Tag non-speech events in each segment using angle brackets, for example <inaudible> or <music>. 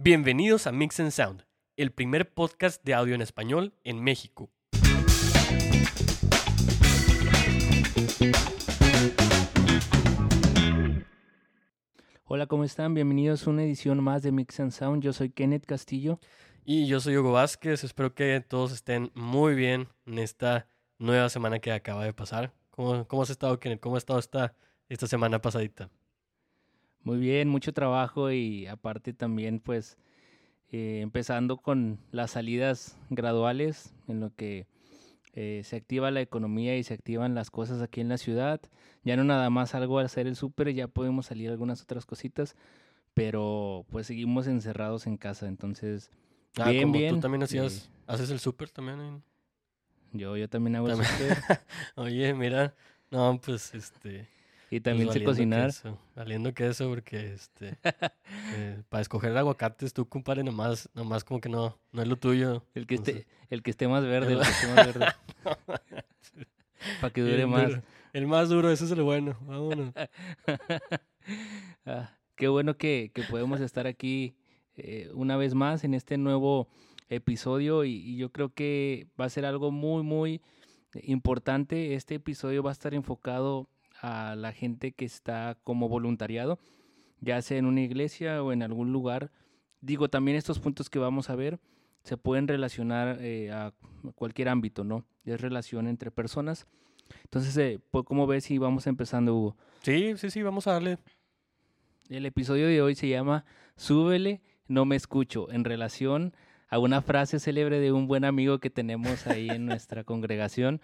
Bienvenidos a Mix and Sound, el primer podcast de audio en español en México. Hola, ¿cómo están? Bienvenidos a una edición más de Mix and Sound. Yo soy Kenneth Castillo. Y yo soy Hugo Vázquez. Espero que todos estén muy bien en esta nueva semana que acaba de pasar. ¿Cómo, cómo has estado, Kenneth? ¿Cómo ha estado esta, esta semana pasadita? Muy bien, mucho trabajo y aparte también pues eh, empezando con las salidas graduales en lo que eh, se activa la economía y se activan las cosas aquí en la ciudad. Ya no nada más algo al hacer el súper, ya podemos salir algunas otras cositas, pero pues seguimos encerrados en casa, entonces Ah, bien, como bien. tú también hacías, haces el súper también. en- yo, yo también hago el súper <laughs> Oye, mira, no, pues este... y pues, también sé valiendo cocinar. queso, valiendo queso porque este... <laughs> eh, para escoger aguacates tú, compadre, nomás, nomás como que no, no es lo tuyo. El que entonces- esté, el que esté más verde, el El- que <laughs> esté más verde, <laughs> para que dure El más. duro. El más duro, ese es el bueno. Vámonos. Ah, qué bueno que, que podemos estar aquí eh, una vez más en este nuevo episodio y, y yo creo que va a ser algo muy, muy importante. Este episodio va a estar enfocado a la gente que está como voluntariado, ya sea en una iglesia o en algún lugar. Digo, también estos puntos que vamos a ver se pueden relacionar eh, a cualquier ámbito, ¿no? Es relación entre personas. Entonces, eh, pues, ¿cómo ves si vamos empezando, Hugo? Sí, sí, sí, vamos a darle. El episodio de hoy se llama Súbele, no me escucho, en relación a una frase célebre de un buen amigo que tenemos ahí en nuestra <laughs> congregación.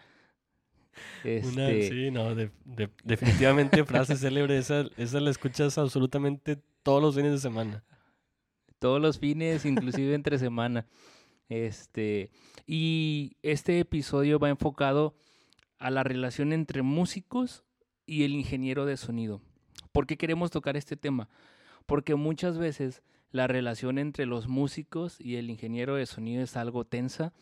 Una, <laughs> Este, sí, no, de- de- definitivamente <laughs> frase célebre. Esa, esa la escuchas absolutamente todos los fines de semana. todos los fines, inclusive <laughs> entre semana. Este, y este episodio va enfocado a la relación entre músicos y el ingeniero de sonido. ¿Por qué queremos tocar este tema? Porque muchas veces la relación entre los músicos y el ingeniero de sonido es algo tensa,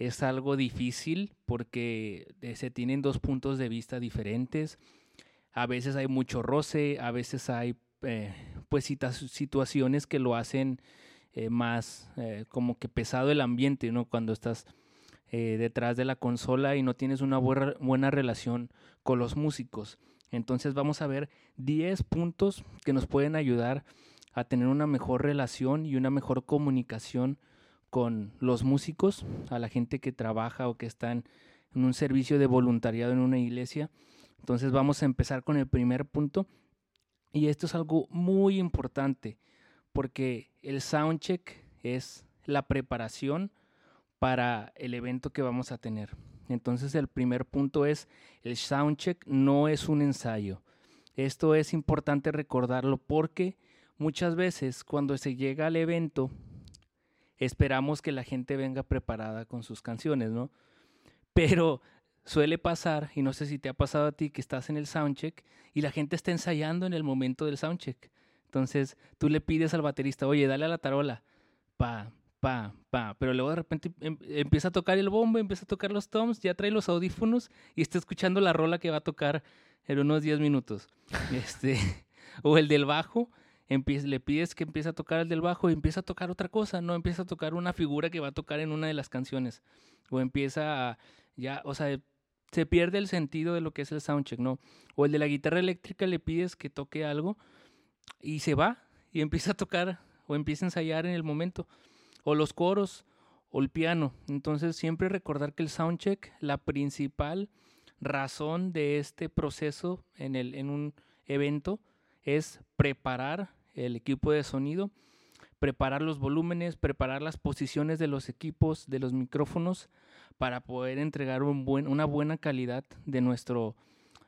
es algo difícil porque eh, se tienen dos puntos de vista diferentes. A veces hay mucho roce, a veces hay eh, pues situaciones que lo hacen eh, más eh, como que pesado el ambiente, ¿no? Cuando estás detrás de la consola y no tienes una buena, buena relación con los músicos. Entonces vamos a ver 10 puntos que nos pueden ayudar a tener una mejor relación y una mejor comunicación con los músicos, a la gente que trabaja o que está en, en un servicio de voluntariado en una iglesia. Entonces vamos a empezar con el primer punto. Y esto es algo muy importante porque el soundcheck es la preparación para el evento que vamos a tener. Entonces el primer punto es el soundcheck no es un ensayo. Esto es importante recordarlo porque muchas veces cuando se llega al evento esperamos que la gente venga preparada con sus canciones, ¿no? Pero suele pasar, y no sé si te ha pasado a ti, que estás en el soundcheck y la gente está ensayando en el momento del soundcheck. Entonces tú le pides al baterista, oye, dale a la tarola, pa, pa, pa, pero luego de repente em- empieza a tocar el bombo, empieza a tocar los toms, ya trae los audífonos y está escuchando la rola que va a tocar en unos 10 minutos. <laughs> Este, o el del bajo, le pides que empiece a tocar el del bajo y empieza a tocar otra cosa, no empieza a tocar una figura que va a tocar en una de las canciones. O empieza a, ya, o sea, se pierde el sentido de lo que es el soundcheck, ¿no? O el de la guitarra eléctrica le pides que toque algo y se va y empieza a tocar o empieza a ensayar en el momento. O los coros o el piano. Entonces siempre recordar que el soundcheck, la principal razón de este proceso en, el, en un evento es preparar el equipo de sonido, preparar los volúmenes, preparar las posiciones de los equipos, de los micrófonos, para poder entregar un buen, una buena calidad de nuestro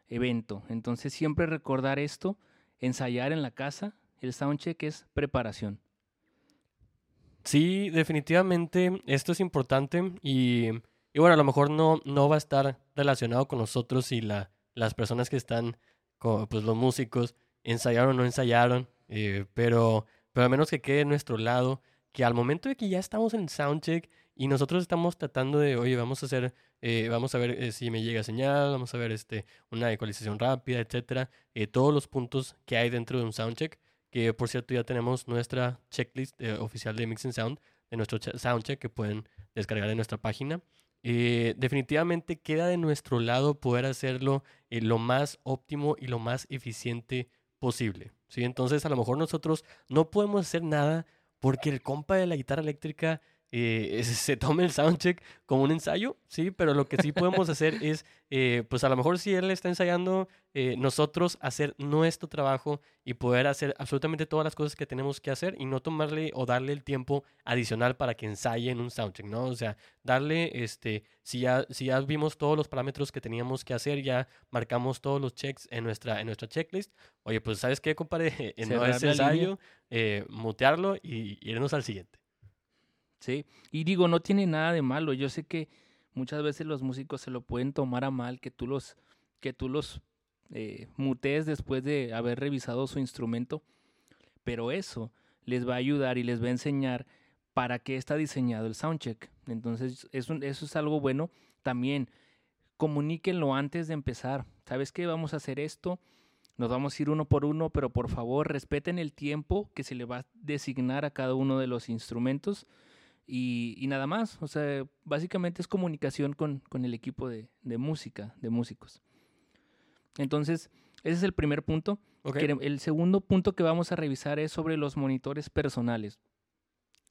evento. Entonces siempre recordar esto, ensayar en la casa, el soundcheck es preparación. Sí, definitivamente esto es importante y, y bueno, a lo mejor no, no va a estar relacionado con nosotros y la, las personas que están, co- pues los músicos, ensayaron o no ensayaron, eh, pero, pero al menos que quede en nuestro lado, que al momento de que ya estamos en soundcheck y nosotros estamos tratando de, oye, vamos a hacer, eh, vamos a ver eh, si me llega señal, vamos a ver este, una ecualización rápida, etcétera, eh, todos los puntos que hay dentro de un soundcheck, que por cierto ya tenemos nuestra checklist eh, oficial de Mix and Sound, de nuestro soundcheck que pueden descargar en nuestra página. Definitivamente queda de nuestro lado poder hacerlo lo más óptimo y lo más eficiente posible. ¿Sí? Entonces a lo mejor nosotros no podemos hacer nada porque el compa de la guitarra eléctrica eh, <laughs> se tome el soundcheck como un ensayo, sí, pero lo que sí podemos hacer es, eh, pues a lo mejor si él está ensayando, eh, nosotros hacer nuestro trabajo y poder hacer absolutamente todas las cosas que tenemos que hacer y no tomarle o darle el tiempo adicional para que ensaye en un soundcheck, ¿no? O sea, darle, este, si ya, si ya vimos todos los parámetros que teníamos que hacer, ya marcamos todos los checks en nuestra, en nuestra checklist, oye, pues ¿sabes qué, compadre? <laughs> no es ensayo, mutearlo y irnos al siguiente. Y digo, no tiene nada de malo. Yo sé que muchas veces los músicos se lo pueden tomar a mal, que tú los, que tú los eh, mutees después de haber revisado su instrumento, pero eso les va a ayudar y les va a enseñar para qué está diseñado el soundcheck. Entonces, eso, eso es algo bueno. También comuníquenlo antes de empezar. ¿Sabes qué? Vamos a hacer esto. Nos vamos a ir uno por uno, pero por favor respeten el tiempo que se le va a designar a cada uno de los instrumentos y, nada más. O sea, básicamente es comunicación con, con el equipo de, de, música, de músicos. Entonces, ese es el primer punto. El segundo punto que vamos a revisar es sobre los monitores personales.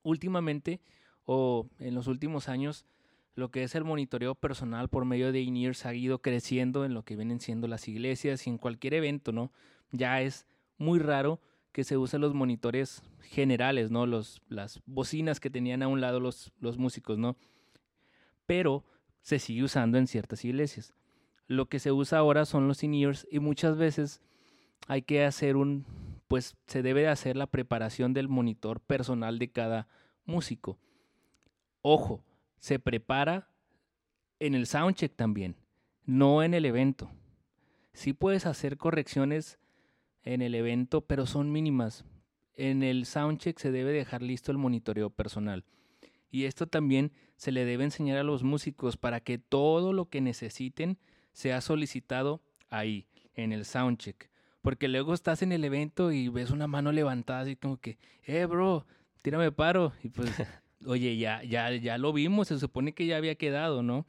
Últimamente, o en los últimos años, lo que es el monitoreo personal por medio de in ha ido creciendo en lo que vienen siendo las iglesias y en cualquier evento, ¿no? Ya es muy raro que se usan los monitores generales, ¿no? Los, las bocinas que tenían a un lado los, los músicos, ¿no? Pero se sigue usando en ciertas iglesias. Lo que se usa ahora son los in y muchas veces hay que hacer un, pues se debe de hacer la preparación del monitor personal de cada músico. Ojo, se prepara en el soundcheck también, no en el evento. Sí puedes hacer correcciones en el evento, pero son mínimas. En el soundcheck se debe dejar listo el monitoreo personal. Y esto también se le debe enseñar a los músicos para que todo lo que necesiten sea solicitado ahí, en el soundcheck. Porque luego estás en el evento y ves una mano levantada así como que, eh, bro, tírame paro. Y pues, <laughs> oye, ya, ya, ya lo vimos, se supone que ya había quedado, ¿no?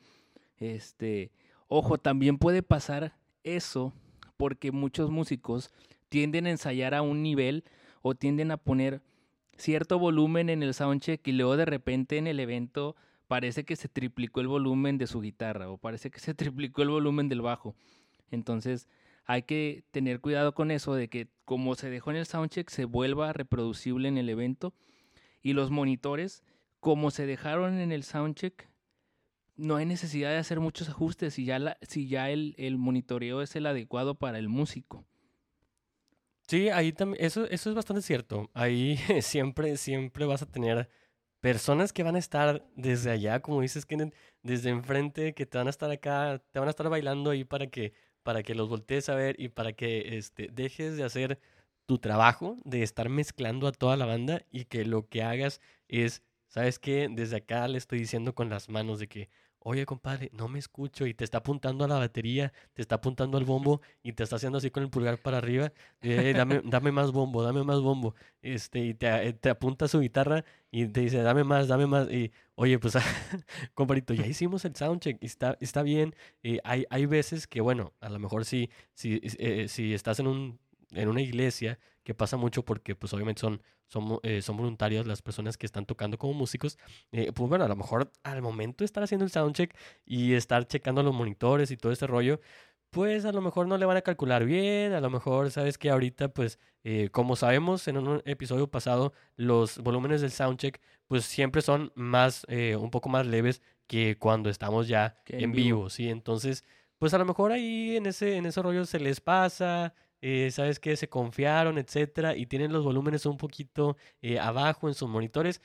Este, ojo, también puede pasar eso porque muchos músicos tienden a ensayar a un nivel o tienden a poner cierto volumen en el soundcheck y luego de repente en el evento parece que se triplicó el volumen de su guitarra o parece que se <laughs> triplicó el volumen del bajo. Entonces hay que tener cuidado con eso de que como se dejó en el soundcheck se vuelva reproducible en el evento y los monitores como se dejaron en el soundcheck no hay necesidad de hacer muchos ajustes si ya, la, si ya el, el monitoreo es el adecuado para el músico. Sí, ahí también, eso, eso es bastante cierto. Ahí <laughs> siempre, siempre vas a tener personas que van a estar desde allá, como dices, Kenneth, desde enfrente, que te van a estar acá, te van a estar bailando ahí para que, para que los voltees a ver y para que este, dejes de hacer tu trabajo, de estar mezclando a toda la banda y que lo que hagas es, ¿sabes qué? Desde acá le estoy diciendo con las manos de que, oye compadre, no me escucho y te está apuntando a la batería, te está apuntando al bombo y te está haciendo así con el pulgar para arriba, eh, dame, <laughs> dame más bombo, dame más bombo, este, y te, eh, te, apunta su guitarra y te dice, dame más, dame más, y oye, pues, <laughs> compadrito, ya hicimos el soundcheck, está, está bien, eh, hay, hay veces que, bueno, a lo mejor si, si, si estás en, un, en una iglesia, que pasa mucho porque pues obviamente son, son, eh, son voluntarias las personas que están tocando como músicos, eh, pues bueno, a lo mejor al momento de estar haciendo el soundcheck y estar checando los monitores y todo ese rollo, pues a lo mejor no le van a calcular bien, a lo mejor sabes que ahorita pues eh, como sabemos en un episodio pasado los volúmenes del soundcheck pues siempre son más, un poco más leves que cuando estamos ya en, vivo. vivo, ¿sí? Entonces pues a lo mejor ahí en ese, en ese rollo se les pasa, eh, sabes que se confiaron, etcétera, y tienen los volúmenes un poquito eh, abajo en sus monitores.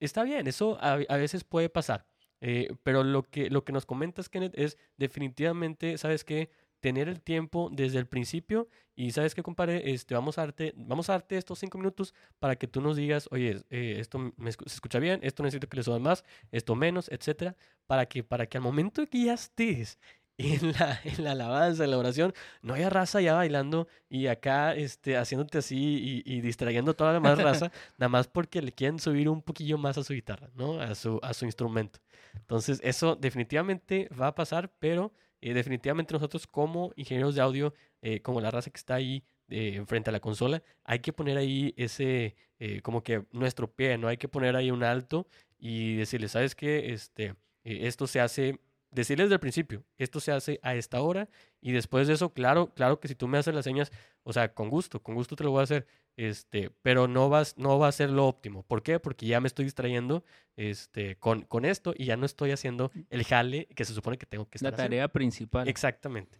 Está bien, eso a, veces puede pasar. Eh, pero lo que, lo que nos comentas, Kenneth, es definitivamente, ¿sabes qué? Tener el tiempo desde el principio y sabes qué, compadre, este, vamos, a darte, vamos a darte estos cinco minutos para que tú nos digas, oye, esto me se escucha bien, esto necesito que le suban más, esto menos, etcétera, para que, para que al momento que ya estés <laughs> en la, en la alabanza, en la oración, no haya raza ya bailando y acá este, haciéndote así y, distrayendo a toda la demás raza, <laughs> nada más porque le quieren subir un poquillo más a su guitarra, ¿no? A su, a su instrumento. Entonces, eso definitivamente va a pasar, pero eh, definitivamente nosotros como ingenieros de audio, eh, como la raza que está ahí eh, frente a la consola, hay que poner ahí ese, como que nuestro pie, ¿no? Hay que poner ahí un alto y decirle, ¿sabes qué? Este, esto se hace decirles desde el principio, esto se hace a esta hora y después de eso, claro, claro que si tú me haces las señas, o sea, con gusto, con gusto te lo voy a hacer, este, pero no vas, no va a ser lo óptimo. ¿Por qué? Porque ya me estoy distrayendo, este, con, con esto y ya no estoy haciendo el jale que se supone que tengo que estar La tarea principal. Exactamente.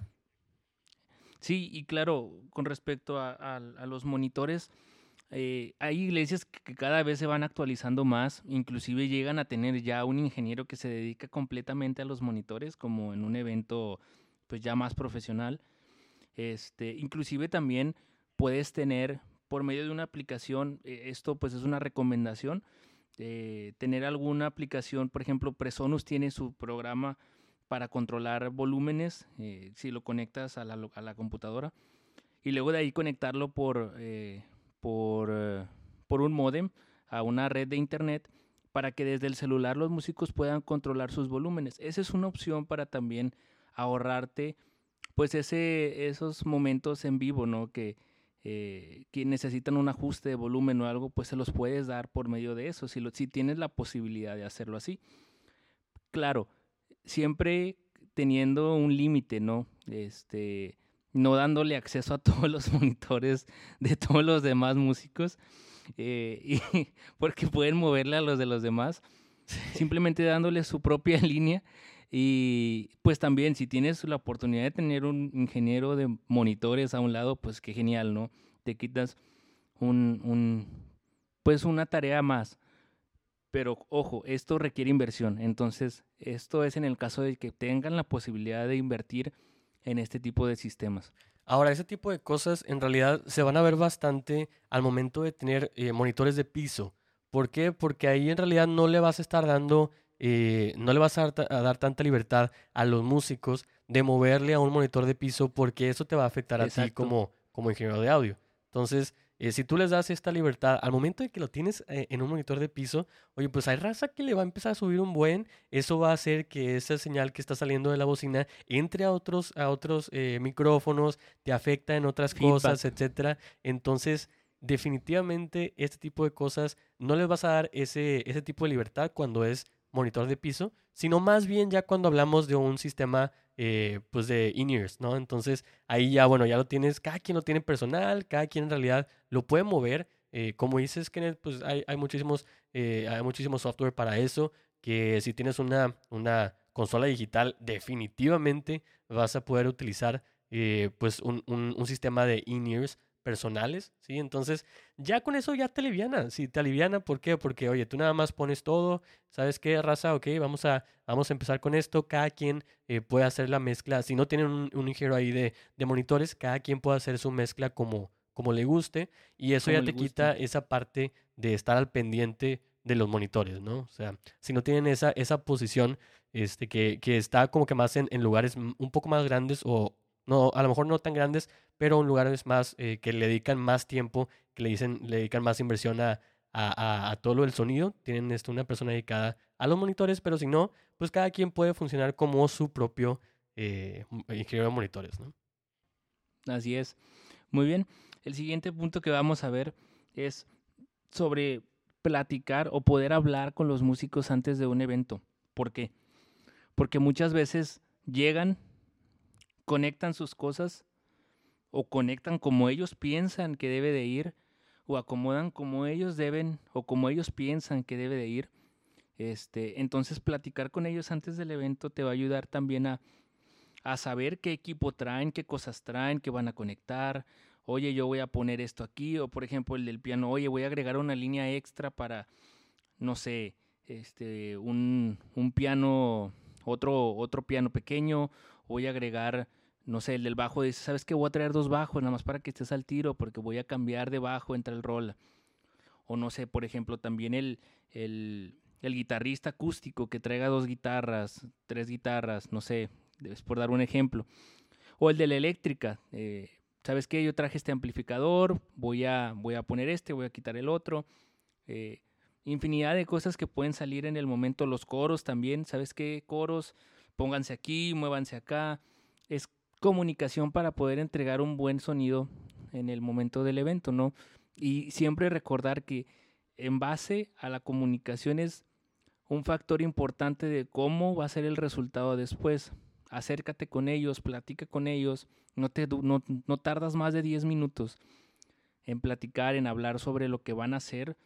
Sí, y claro, con respecto a los monitores, eh, hay iglesias que cada vez se van actualizando más, inclusive llegan a tener ya un ingeniero que se dedica completamente a los monitores, como en un evento pues ya más profesional. Este, inclusive también puedes tener por medio de una aplicación, eh, esto pues es una recomendación, eh, tener alguna aplicación, por ejemplo, Presonus tiene su programa para controlar volúmenes, si lo conectas a la, a la, computadora, y luego de ahí conectarlo por, por, eh, por un modem a una red de internet para que desde el celular los músicos puedan controlar sus volúmenes. Esa es una opción para también ahorrarte pues ese, esos momentos en vivo, ¿no? Que, eh, que necesitan un ajuste de volumen o algo, pues se los puedes dar por medio de eso, si, lo, si tienes la posibilidad de hacerlo así. Claro, siempre teniendo un límite, ¿no? Este, no dándole acceso a <laughs> todos los monitores de todos los demás músicos, eh, y, <laughs> porque pueden moverle a los de los demás, simplemente dándole su propia <laughs> línea. Y pues también, si tienes la oportunidad de tener un ingeniero de monitores a un lado, pues qué genial, ¿no? Te quitas un, un pues una tarea más. Pero ojo, esto requiere inversión. Entonces, esto es en el caso de que tengan la posibilidad de invertir en este tipo de sistemas. Ahora, ese tipo de cosas en realidad se van a ver bastante al momento de tener eh, monitores de piso. ¿Por qué? Porque ahí en realidad no le vas a estar dando, eh, no le vas a dar, tanta libertad a los músicos de moverle a un monitor de piso porque eso te va a afectar a ti como, como ingeniero de audio. Entonces, eh, si tú les das esta libertad, al momento de que lo tienes eh, en un monitor de piso, oye, pues hay raza que le va a empezar a subir un buen, eso va a hacer que esa señal que está saliendo de la bocina entre a otros, a otros eh, micrófonos, te afecta en otras cosas, etcétera. Entonces, definitivamente este tipo de cosas no les vas a dar ese, ese tipo de libertad cuando es monitor de piso, sino más bien ya cuando hablamos de un sistema eh, pues de in-ears, ¿no? Entonces ahí ya, bueno, ya lo tienes, cada quien lo tiene personal, cada quien en realidad lo puede mover. Eh, como dices, Kenneth, pues hay, hay muchísimos, eh, hay muchísimo software para eso, que si tienes una, una consola digital, definitivamente vas a poder utilizar pues un, un, un sistema de in-ears personales, ¿sí? Entonces, ya con eso ya te aliviana, si te aliviana, ¿por qué? Porque, oye, tú nada más pones todo, ¿sabes qué, raza? Ok, vamos a, vamos a empezar con esto, cada quien eh, puede hacer la mezcla, si no tienen un, un ingeniero ahí de, de, monitores, cada quien puede hacer su mezcla como, como le guste, y eso ya te quita esa parte de estar al pendiente de los monitores, ¿no? O sea, si no tienen esa, esa posición este, que, que está como que más en, en lugares un poco más grandes o, no, a lo mejor no tan grandes, pero en lugares más eh, que le dedican más tiempo, que le dicen, le dedican más inversión a, a, todo lo del sonido. Tienen esto, una persona dedicada a los monitores, pero si no, pues cada quien puede funcionar como su propio eh, ingeniero de monitores. Así es. Muy bien. El siguiente punto que vamos a ver es sobre platicar o poder hablar con los músicos antes de un evento. ¿Por qué? Porque muchas veces llegan conectan sus cosas o conectan como ellos piensan que debe de ir o acomodan como ellos deben o como ellos piensan que debe de ir. Este, entonces platicar con ellos antes del evento te va a ayudar también a, a saber qué equipo traen, qué cosas traen, qué van a conectar. Oye, yo voy a poner esto aquí o por ejemplo el del piano, oye, voy a agregar una línea extra para no sé, este un, un piano otro otro piano pequeño, voy a agregar no sé, el del bajo dice, ¿sabes qué? Voy a traer dos bajos, nada más para que estés al tiro, porque voy a cambiar de bajo entre el rol. O no sé, por ejemplo, también el, el, el guitarrista acústico que traiga dos guitarras, tres guitarras, no sé, es por dar un ejemplo. O el de la eléctrica. eh, ¿Sabes qué? Yo traje este amplificador, voy a, voy a poner este, voy a quitar el otro. eh, infinidad de cosas que pueden salir en el momento. Los coros también, ¿sabes qué? Coros, pónganse aquí, muévanse acá. Es comunicación para poder entregar un buen sonido en el momento del evento, ¿no? Y siempre recordar que en base a la comunicación es un factor importante de cómo va a ser el resultado después. Acércate con ellos, platica con ellos, no, te, no, no tardas más de 10 minutos en platicar, en hablar sobre lo que van a hacer.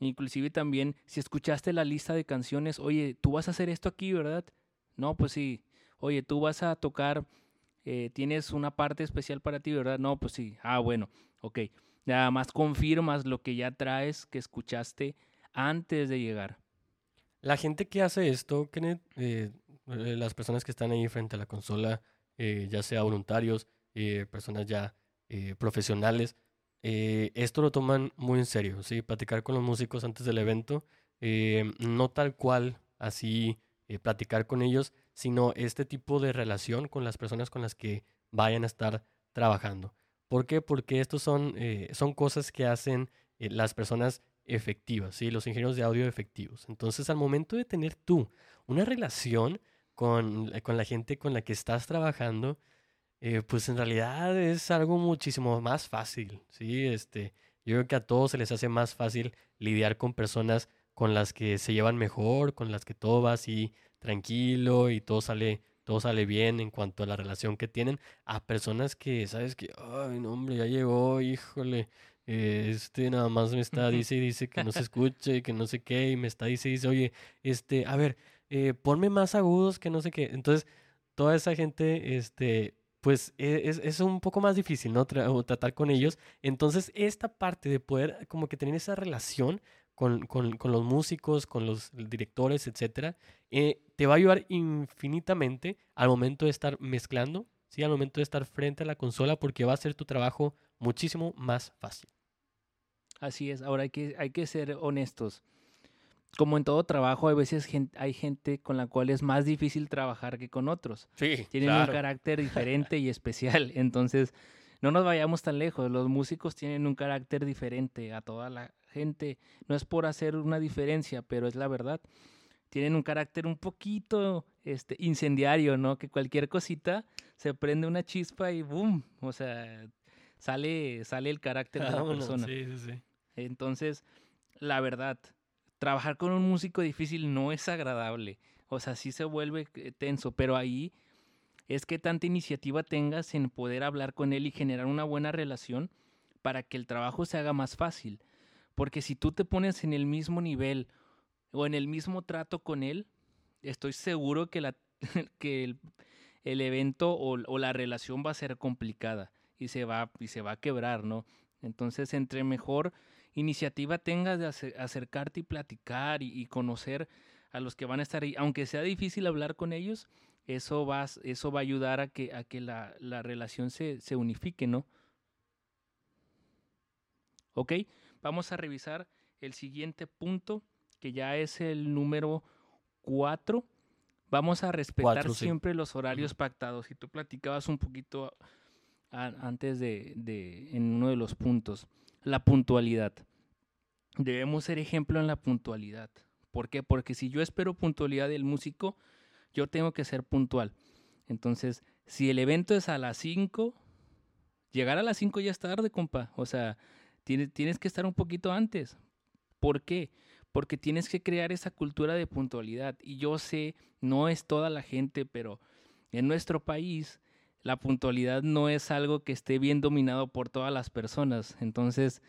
Inclusive también, si escuchaste la lista de canciones, oye, tú vas a hacer esto aquí, ¿verdad? No, pues sí. Oye, tú vas a tocar, eh, tienes una parte especial para ti, ¿verdad? No, pues sí. Ah, bueno, ok. Nada más confirmas lo que ya traes, que escuchaste antes de llegar. La gente que hace esto, Kenneth, eh, eh, las personas que están ahí frente a la consola, ya sea voluntarios, personas ya profesionales, esto lo toman muy en serio, ¿sí? Platicar con los músicos antes del evento, no tal cual así eh, platicar con ellos, sino este tipo de relación con las personas con las que vayan a estar trabajando. ¿Por qué? Porque estos son, eh, son cosas que hacen eh, las personas efectivas, ¿sí? Los ingenieros de audio efectivos. Entonces, al momento de tener tú una relación con, con la gente con la que estás trabajando, eh, pues en realidad es algo muchísimo más fácil, ¿sí? Este, yo creo que a todos se les hace más fácil lidiar con personas con las que se llevan mejor, con las que todo va así tranquilo y todo sale, todo sale bien en cuanto a la relación que tienen, a personas que, ¿sabes? Que, ay, no, hombre, ya llegó, híjole, eh, este nada más me está, dice y dice que no se <laughs> escuche, que no sé qué, y me está, dice y dice, oye, este, a ver, eh, ponme más agudos que no sé qué. Entonces, toda esa gente, este, pues e- es, es un poco más difícil, ¿no? Tra- tratar con ellos. Entonces, esta parte de poder como que tener esa relación con, con- con los músicos, con los directores, etcétera, eh, te va a ayudar infinitamente al momento de estar mezclando, ¿sí? Al momento de estar frente a la consola, porque va a ser tu trabajo muchísimo más fácil. Así es, ahora hay que, hay que ser honestos. Como en todo trabajo, hay veces gen- hay gente con la cual es más difícil trabajar que con otros. Sí, Tienen un carácter diferente y especial. <laughs> Entonces, no nos vayamos tan lejos. Los músicos tienen un carácter diferente a toda la gente. No es por hacer una diferencia, pero es la verdad. Tienen un carácter un poquito este, incendiario, ¿no? Que cualquier cosita se prende una chispa y ¡boom! O sea, sale, sale el carácter de la persona. sí, sí, sí. Entonces, la verdad, trabajar con un músico difícil no es agradable. O sea, sí se vuelve eh, tenso, pero ahí es que tanta iniciativa tengas en poder hablar con él y generar una buena relación para que el trabajo se haga más fácil. Porque si tú te pones en el mismo nivel o en el mismo trato con él, estoy seguro que, <laughs> el, evento o, la relación va a ser complicada y se va, y se va a quebrar, ¿no? Entonces, entre mejor iniciativa tengas de ace- acercarte y platicar y, conocer a los que van a estar ahí, aunque sea difícil hablar con ellos, eso va, eso va a ayudar a que, la relación se, se unifique, ¿no? Ok, vamos a revisar el siguiente punto, que ya es el número 4. Vamos a respetar Cuatro, sí. siempre los horarios pactados. Y tú platicabas un poquito a- antes de, de- en uno de los puntos, la puntualidad. Debemos ser ejemplo en la puntualidad. ¿Por qué? Porque si yo espero puntualidad del músico, yo tengo que ser puntual. Entonces, si el evento es a las 5, llegar a las 5 ya es tarde, compa. O sea, tienes, que estar un poquito antes. ¿Por qué? Porque tienes que crear esa cultura de puntualidad. Y yo sé, no es toda la gente, pero en nuestro país la puntualidad no es algo que esté bien dominado por todas las personas. Entonces,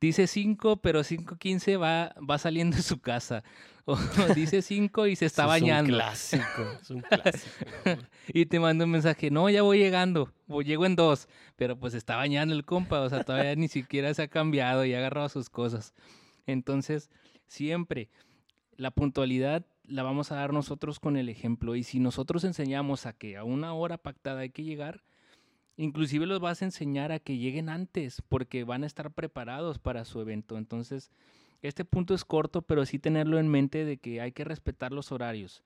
dice 5, pero 5.15 va, va saliendo de su casa. <laughs> O dice 5 y se está Eso bañando. Es un clásico, es un <laughs> clásico. hombre. Y te manda un mensaje, no, ya voy llegando, o llego en dos, pero pues está bañando el compa, o sea, todavía ni siquiera se ha cambiado y ha agarrado sus cosas. Entonces, siempre la puntualidad la vamos a dar nosotros con el ejemplo y si nosotros enseñamos a que a una hora pactada hay que llegar, inclusive los vas a enseñar a que lleguen antes porque van a estar preparados para su evento. Entonces, este punto es corto, pero sí tenerlo en mente de que hay que respetar los horarios.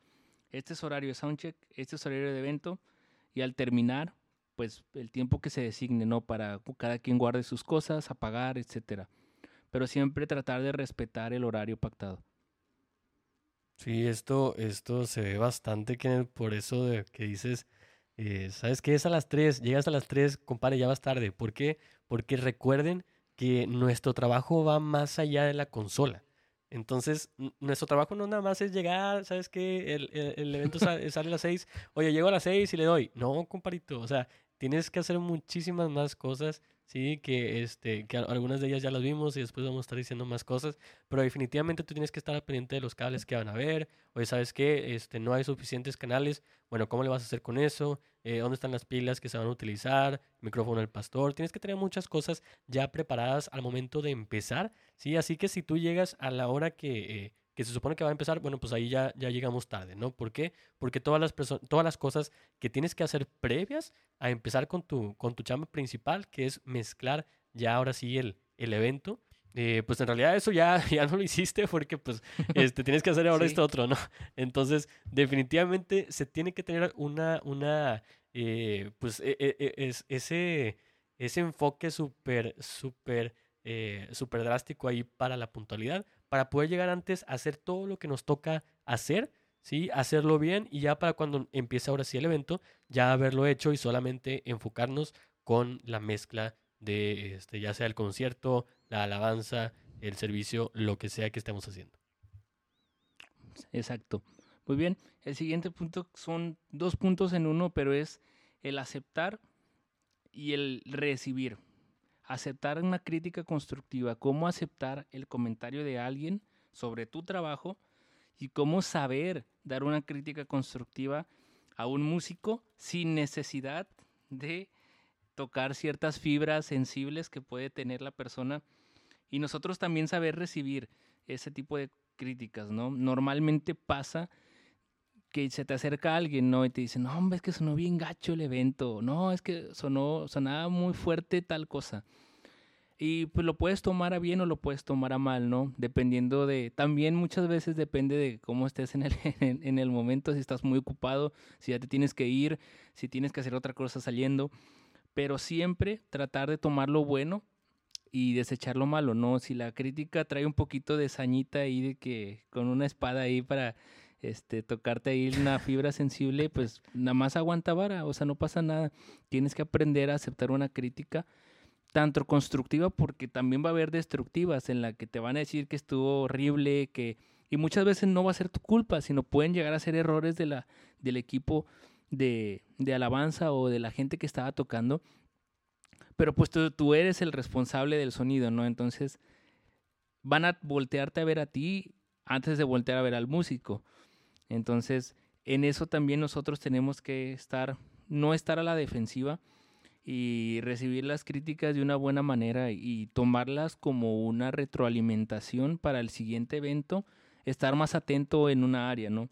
este es horario de soundcheck, este es horario de evento, y al terminar, pues el tiempo que se designe, ¿no? Para cada quien guarde sus cosas, apagar, etcétera. Pero siempre tratar de respetar el horario pactado. Sí, esto, esto se ve bastante que por eso de que dices, eh, ¿sabes qué? Es a las 3, llegas a las 3, compadre, ya vas tarde. ¿Por qué? Porque recuerden que nuestro trabajo va más allá de la consola. Entonces, nuestro trabajo no nada más es llegar, ¿sabes qué? El, el, evento sale, <laughs> sale, a las 6, oye, llego a las 6 y le doy. No, compadrito, o sea, tienes que hacer muchísimas más cosas sí, que, este, que algunas de ellas ya las vimos y después vamos a estar diciendo más cosas, pero definitivamente tú tienes que estar pendiente de los cables que van a ver, oye, ¿sabes qué? Este, no hay suficientes canales, bueno, ¿cómo le vas a hacer con eso? Eh, ¿Dónde están las pilas que se van a utilizar? micrófono del pastor, tienes que tener muchas cosas ya preparadas al momento de empezar, ¿sí? Así que si tú llegas a la hora que... Eh, que se supone que va a empezar, bueno, pues ahí ya, ya llegamos tarde, ¿no? ¿Por qué? Porque todas las, todas las cosas que tienes que hacer previas a empezar con tu, con tu chamba principal, que es mezclar ya ahora sí el, el evento, eh, pues en realidad eso ya, <laughs> ya no lo hiciste porque pues <laughs> este, tienes que hacer ahora esto otro, ¿no? Entonces, definitivamente se tiene que tener una, una eh, pues e, e, e, es, ese, ese enfoque súper, súper, eh, súper drástico ahí para la puntualidad, para poder llegar antes a hacer todo lo que nos toca hacer, ¿sí? Hacerlo bien y ya para cuando empiece ahora sí el evento, ya haberlo hecho y solamente enfocarnos con la mezcla de este, ya sea el concierto, la alabanza, el servicio, lo que sea que estemos haciendo. Exacto. Muy bien. El siguiente punto son dos puntos en uno, pero es el aceptar y el recibir aceptar una crítica constructiva, cómo aceptar el comentario de alguien sobre tu trabajo y cómo saber dar una crítica constructiva a un músico sin necesidad de tocar ciertas fibras sensibles que puede tener la persona y nosotros también saber recibir ese tipo de críticas, ¿no? Normalmente pasa que se te acerca alguien, ¿no? Y te dice, no, hombre, es que sonó bien gacho el evento, no, es que sonó, sonaba muy fuerte tal cosa. Y pues lo puedes tomar a bien o lo puedes tomar a mal, ¿no? Dependiendo de, también muchas veces depende de cómo estés en el, <laughs> en, el momento, si estás muy ocupado, si ya te tienes que ir, si tienes que hacer otra cosa saliendo, pero siempre tratar de tomar lo bueno y desechar lo malo, ¿no? Si la crítica trae un poquito de sañita ahí de que con una espada ahí para este, tocarte ahí una fibra sensible, pues nada más aguanta vara, o sea, no pasa nada. Tienes que aprender a aceptar una crítica tanto constructiva porque también va a haber destructivas en la que te van a decir que estuvo horrible, que y muchas veces no va a ser tu culpa, sino pueden llegar a ser errores de la, del equipo de, de alabanza o de la gente que estaba tocando. Pero pues tú, tú, eres el responsable del sonido, ¿no? Entonces van a voltearte a ver a ti antes de voltear a ver al músico. Entonces, en eso también nosotros tenemos que estar, no estar a la defensiva, y recibir las críticas de una buena manera y tomarlas como una retroalimentación para el siguiente evento, estar más atento en una área, ¿no?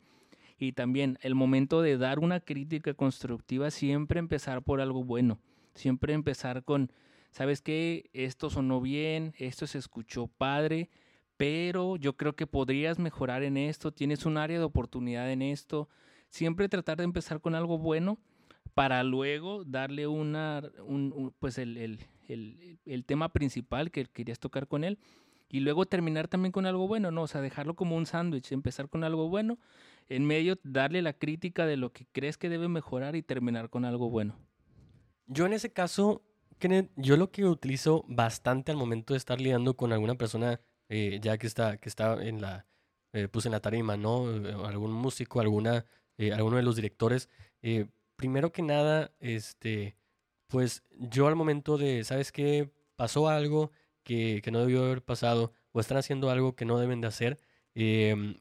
Y también el momento de dar una crítica constructiva, siempre empezar por algo bueno, siempre empezar con, ¿sabes qué? Esto sonó bien, esto se escuchó padre, pero yo creo que podrías mejorar en esto, tienes un área de oportunidad en esto, siempre tratar de empezar con algo bueno para luego darle un, pues el, el, el, tema principal que querías tocar con él y luego terminar también con algo bueno, ¿no? O sea, dejarlo como un sándwich, empezar con algo bueno, en medio darle la crítica de lo que crees que debe mejorar y terminar con algo bueno. Yo en ese caso, yo lo que utilizo bastante al momento de estar lidiando con alguna persona eh, ya que está, que está en la, eh, pues en la tarima, ¿no? Eh, algún músico, alguna, alguno de los directores, primero que nada, este, pues yo al momento de, ¿sabes qué? Pasó algo que, que no debió haber pasado o están haciendo algo que no deben de hacer. Em,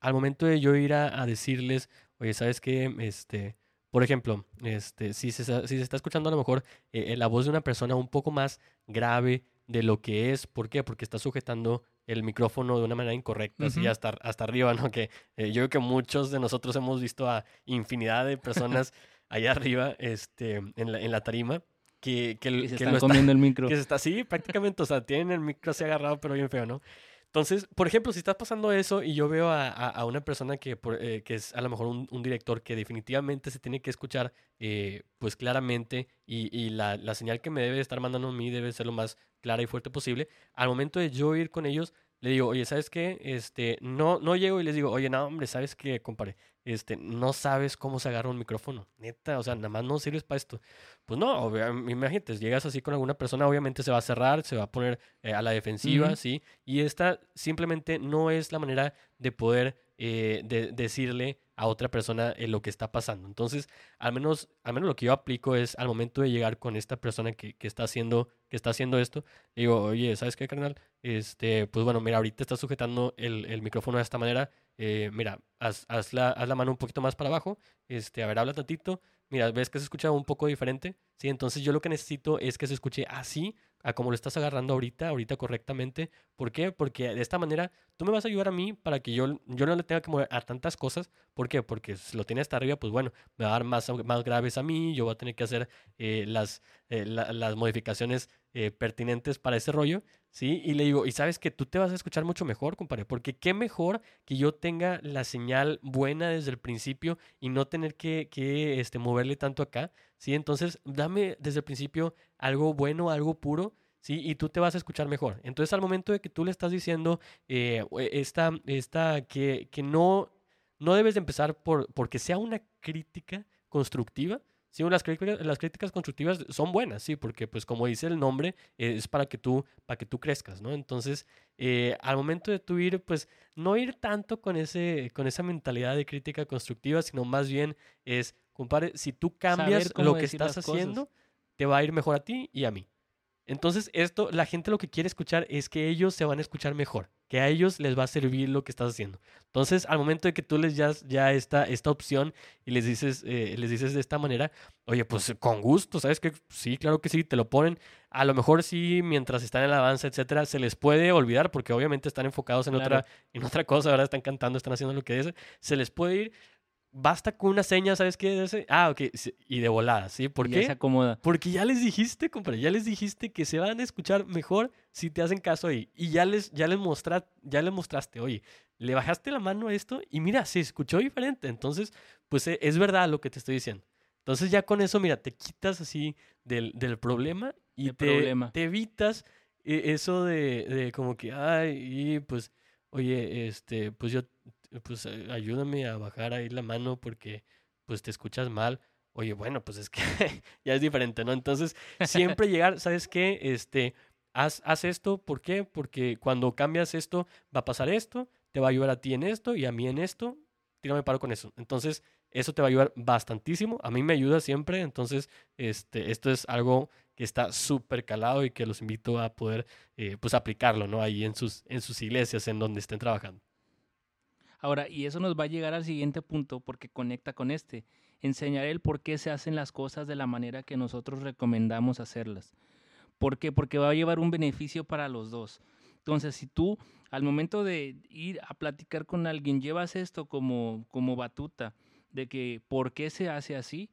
al momento de yo ir a, decirles, oye, ¿sabes qué? Este, por ejemplo, este, si, se, si se está escuchando a lo mejor la voz de una persona un poco más grave de lo que es, ¿por qué? Porque está sujetando el micrófono de una manera incorrecta, así hasta, hasta arriba, ¿no? Que eh, yo creo que muchos de nosotros hemos visto a infinidad de personas <laughs> allá arriba, este, en la, en la tarima, que, que, se están comiendo el micro. <laughs> Que se está así, prácticamente, o sea, tienen el micro así agarrado, pero bien feo, ¿no? Entonces, por ejemplo, si estás pasando eso y yo veo a, a- a una persona que, por- eh, que es a lo mejor un, un director que definitivamente se tiene que escuchar eh, pues claramente y, y la, la señal que me debe estar mandando a mí debe ser lo más clara y fuerte posible, al momento de yo ir con ellos, le digo, oye, ¿sabes qué? Este, no, no llego y les digo, oye, no, hombre, ¿sabes qué, compadre? Este, no sabes cómo se agarra un micrófono, neta, o sea, nada más no sirves para esto. Pues no, imagínate, llegas así con alguna persona, obviamente se va a cerrar, se va a poner eh, a la defensiva. ¿sí? Y esta simplemente no es la manera de poder eh, de- decirle a otra persona eh, lo que está pasando. Entonces, al menos, al menos lo que yo aplico es al momento de llegar con esta persona que, que está haciendo, que está haciendo esto, digo, oye, ¿sabes qué, carnal? Este, pues bueno, mira, ahorita estás sujetando el, el micrófono de esta manera. eh, mira, haz, haz la, haz la mano un poquito más para abajo. Este, a ver, habla tantito. Mira, ves que se escucha un poco diferente. Sí, entonces yo lo que necesito es que se escuche así, a como lo estás agarrando ahorita, ahorita correctamente. ¿Por qué? Porque de esta manera tú me vas a ayudar a mí para que yo, yo no le tenga que mover a tantas cosas. ¿Por qué? Porque si lo tiene hasta arriba, pues bueno, me va a dar más, más graves a mí, yo voy a tener que hacer eh, las, eh, la- las modificaciones eh, pertinentes para ese rollo, ¿sí? Y le digo, y sabes que tú te vas a escuchar mucho mejor, compadre, porque qué mejor que yo tenga la señal buena desde el principio y no tener que, que este, moverle tanto acá, ¿sí? Entonces, dame desde el principio algo bueno, algo puro, ¿sí? Y tú te vas a escuchar mejor. Entonces, al momento de que tú le estás diciendo eh, esta, esta que, que no, no debes de empezar por porque sea una crítica constructiva. Sí, las críticas, las críticas constructivas son buenas, sí, porque pues como dice el nombre, eh, es para que tú, para que tú crezcas, ¿no? Entonces, eh, al momento de tú ir, pues no ir tanto con, ese, con esa mentalidad de crítica constructiva, sino más bien es, compadre, si tú cambias lo que estás cosas. Te va a ir mejor a ti y a mí. Entonces, esto, la gente lo que quiere escuchar es que ellos se van a escuchar mejor, que a ellos les va a servir lo que estás haciendo. Entonces, al momento de que tú les das ya esta, esta opción y les dices, eh, les dices de esta manera, oye, pues con gusto, ¿sabes qué? Sí, claro que sí, te lo ponen. A lo mejor sí, mientras están en la danza, etcétera, se les puede olvidar porque obviamente están enfocados en, Claro. otra, en otra cosa, ahora están cantando, están haciendo lo que es. Se les puede ir, basta con una seña, ¿sabes qué? Ese- Ah, ok, y de volada, ¿sí? ¿Por Y ya qué? se acomoda. Porque ya les dijiste, compadre, ya les dijiste que se van a escuchar mejor si te hacen caso ahí. Y ya les, ya les, mostra, ya les mostraste, oye, le bajaste la mano a esto y mira, se escuchó diferente. Entonces, pues e- es verdad lo que te estoy diciendo. Entonces ya con eso, mira, te quitas así del, del problema y Del te, problema. te evitas eh, eso de, de como que, ay, y pues, oye, este, pues yo, pues eh, ayúdame a bajar ahí la mano porque pues te escuchas mal. Oye, bueno, pues es que <laughs> ya es diferente, ¿no? Entonces, siempre <laughs> llegar, ¿sabes qué? Este, haz, haz esto, ¿por qué? Porque cuando cambias esto, va a pasar esto, te va a ayudar a ti en esto y a mí en esto, tírame paro con eso. Entonces, eso te va a ayudar bastantísimo. A mí me ayuda siempre, entonces, este, esto es algo que está súper calado y que los invito a poder, eh, pues, aplicarlo, ¿no? Ahí en sus, en sus iglesias, en donde estén trabajando. Ahora, y eso nos va a llegar al siguiente punto porque conecta con este. Enseñar el por qué se hacen las cosas de la manera que nosotros recomendamos hacerlas. ¿Por qué? Porque va a llevar un beneficio para los dos. Entonces, si tú al momento de ir a platicar con alguien llevas esto como, como batuta, de que por qué se hace así,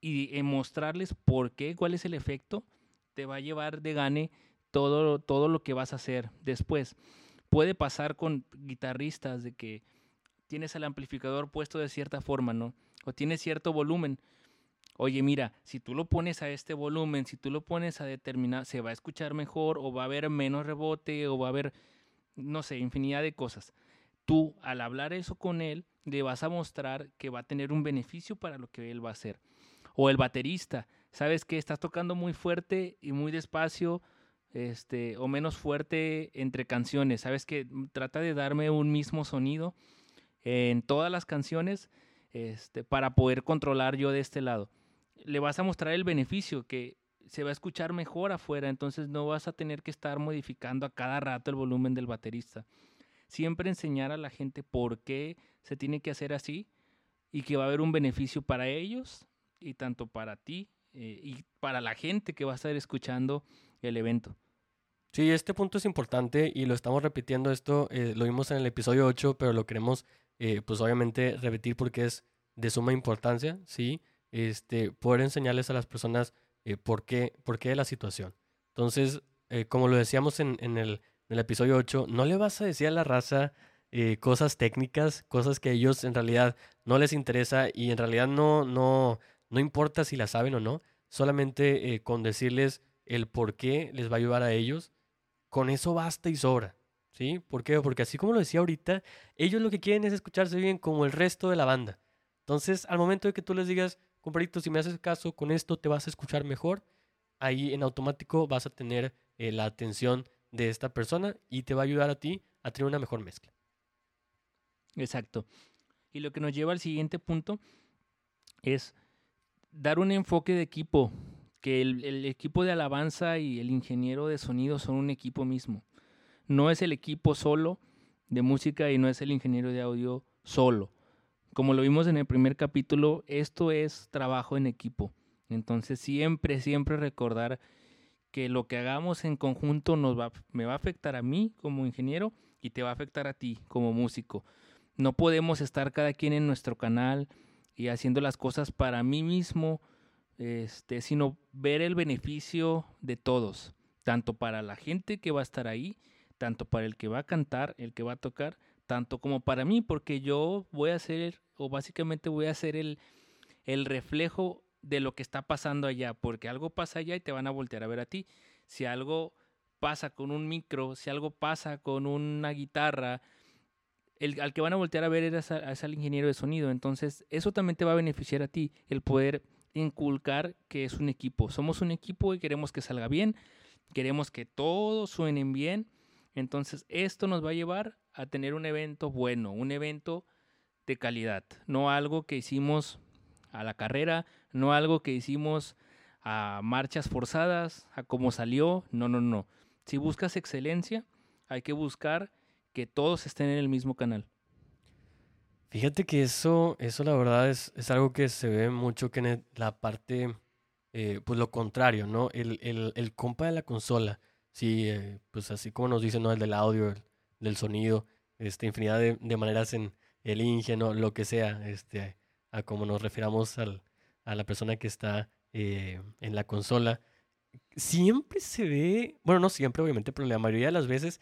y en mostrarles por qué, cuál es el efecto, te va a llevar de gane todo, todo lo que vas a hacer después. Puede pasar con guitarristas de que tienes el amplificador puesto de cierta forma, ¿no? O tienes cierto volumen. Oye, mira, si tú lo pones a este volumen, si tú lo pones a determinar, se va a escuchar mejor o va a haber menos rebote o va a haber, no sé, infinidad de cosas. Tú, al hablar eso con él, le vas a mostrar que va a tener un beneficio para lo que él va a hacer. O el baterista, sabes que estás tocando muy fuerte y muy despacio, este, o menos fuerte entre canciones. Sabes que trata de darme un mismo sonido en todas las canciones este, para poder controlar yo de este lado. Le vas a mostrar el beneficio que se va a escuchar mejor afuera, entonces no vas a tener que estar modificando a cada rato el volumen del baterista. Siempre enseñar a la gente por qué se tiene que hacer así y que va a haber un beneficio para ellos y tanto para ti eh, y para la gente que va a estar escuchando el evento. Sí, este punto es importante y lo estamos repitiendo esto, eh, lo vimos en el episodio 8, pero lo queremos eh, pues obviamente repetir porque es de suma importancia, ¿sí? Este, poder enseñarles a las personas eh, por, qué, por qué la situación. Entonces, eh, como lo decíamos en, el, episodio 8, no le vas a decir a la raza eh, cosas técnicas, cosas que a ellos en realidad no les interesa y en realidad no, no, no importa si las saben o no, solamente con decirles el por qué les va a ayudar a ellos, con eso basta y sobra. ¿Sí? ¿Por qué? Porque así como lo decía ahorita, ellos lo que quieren es escucharse bien como el resto de la banda. Entonces, al momento de que tú les digas, compadrito, si me haces caso con esto, te vas a escuchar mejor, ahí en automático vas a tener eh, la atención de esta persona y te va a ayudar a ti a tener una mejor mezcla. Exacto. Y lo que nos lleva al siguiente punto es dar un enfoque de equipo, que el, equipo de alabanza y el ingeniero de sonido son un equipo mismo. No es el equipo solo de música y no es el ingeniero de audio solo. Como lo vimos en el primer capítulo, esto es trabajo en equipo. Entonces siempre, siempre recordar que lo que hagamos en conjunto nos va, me va a afectar a mí como ingeniero y te va a afectar a ti como músico. No podemos estar cada quien en nuestro canal y haciendo las cosas para mí mismo, este, sino ver el beneficio de todos, tanto para la gente que va a estar ahí, tanto para el que va a cantar, el que va a tocar, tanto como para mí, porque yo voy a ser, o básicamente voy a ser el, el reflejo de lo que está pasando allá, porque algo pasa allá y te van a voltear a ver a ti. Si algo pasa con un micro, si algo pasa con una guitarra, al que van a voltear a ver es, al ingeniero de sonido. Entonces, eso también te va a beneficiar a ti, el poder inculcar que es un equipo. Somos un equipo y queremos que salga bien, queremos que todos suenen bien. Entonces, esto nos va a llevar a tener un evento bueno, un evento de calidad, no algo que hicimos a la carrera, no algo que hicimos a marchas forzadas, a cómo salió, no, no, no. Si buscas excelencia, hay que buscar que todos estén en el mismo canal. Fíjate que eso, eso la verdad es, es algo que se ve mucho que en la parte, eh, pues lo contrario, ¿no? El, el, el, compa de la consola, sí, eh, pues así como nos dicen, ¿no? El del audio, el, del sonido, este, infinidad de, de maneras en el ingenio, lo que sea, este, a como nos refiramos al, a la persona que está eh, en la consola. Siempre se ve, bueno, no siempre obviamente, pero la mayoría de las veces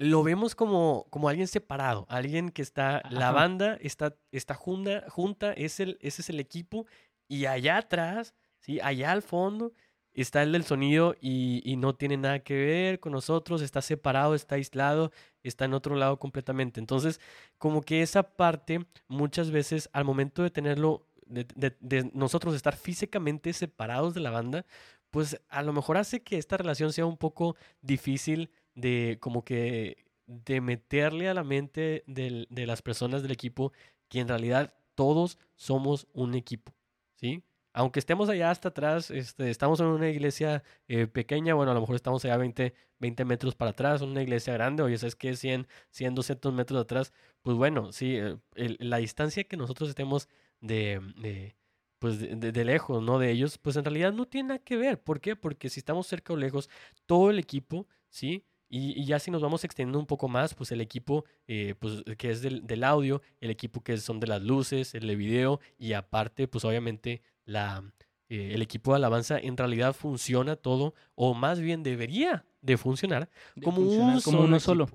lo vemos como, como alguien separado, alguien que está, la banda está, está junta, junta es el, ese es el equipo, y allá atrás, ¿sí? allá al fondo, está el del sonido y, y, no tiene nada que ver con nosotros, está separado, está aislado, está en otro lado completamente. Entonces, como que esa parte, muchas veces, al momento de tenerlo, de, de, de nosotros estar físicamente separados de la banda, pues a lo mejor hace que esta relación sea un poco difícil de como que de meterle a la mente de las personas del equipo que en realidad todos somos un equipo, ¿sí? Aunque estemos allá hasta atrás, este, estamos en una iglesia eh, pequeña, bueno, a lo mejor estamos allá 20, 20 metros para atrás, una iglesia grande, oye, ¿sabes qué? 100, 100, 200 metros atrás, pues bueno, sí, eh, la distancia que nosotros estemos de, de pues de, de, lejos, ¿no? De ellos, pues en realidad no tiene nada que ver. ¿Por qué? Porque si estamos cerca o lejos, todo el equipo, ¿sí? Y, ya si nos vamos extendiendo un poco más, pues el equipo eh, pues, que es del, del, audio, el equipo que son de las luces, el de video y aparte, pues obviamente la, eh, el equipo de alabanza en realidad funciona todo, o más bien debería de funcionar como, un como uno solo.